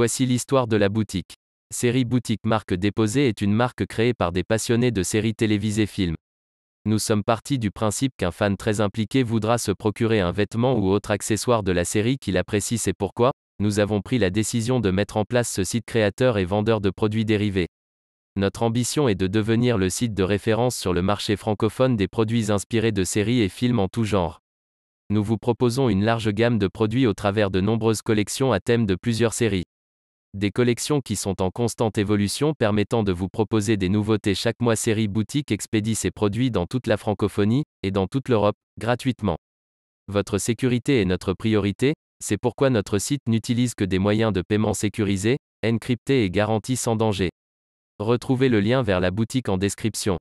Voici l'histoire de la boutique. Série Boutique Marque Déposée est une marque créée par des passionnés de séries télévisées films. Nous sommes partis du principe qu'un fan très impliqué voudra se procurer un vêtement ou autre accessoire de la série qu'il apprécie. C'est pourquoi, nous avons pris la décision de mettre en place ce site créateur et vendeur de produits dérivés. Notre ambition est de devenir le site de référence sur le marché francophone des produits inspirés de séries et films en tout genre. Nous vous proposons une large gamme de produits au travers de nombreuses collections à thème de plusieurs séries. Des collections qui sont en constante évolution permettant de vous proposer des nouveautés chaque mois. Série Boutique expédie ses produits dans toute la francophonie, et dans toute l'Europe, gratuitement. Votre sécurité est notre priorité, c'est pourquoi notre site n'utilise que des moyens de paiement sécurisés, encryptés et garantis sans danger. Retrouvez le lien vers la boutique en description.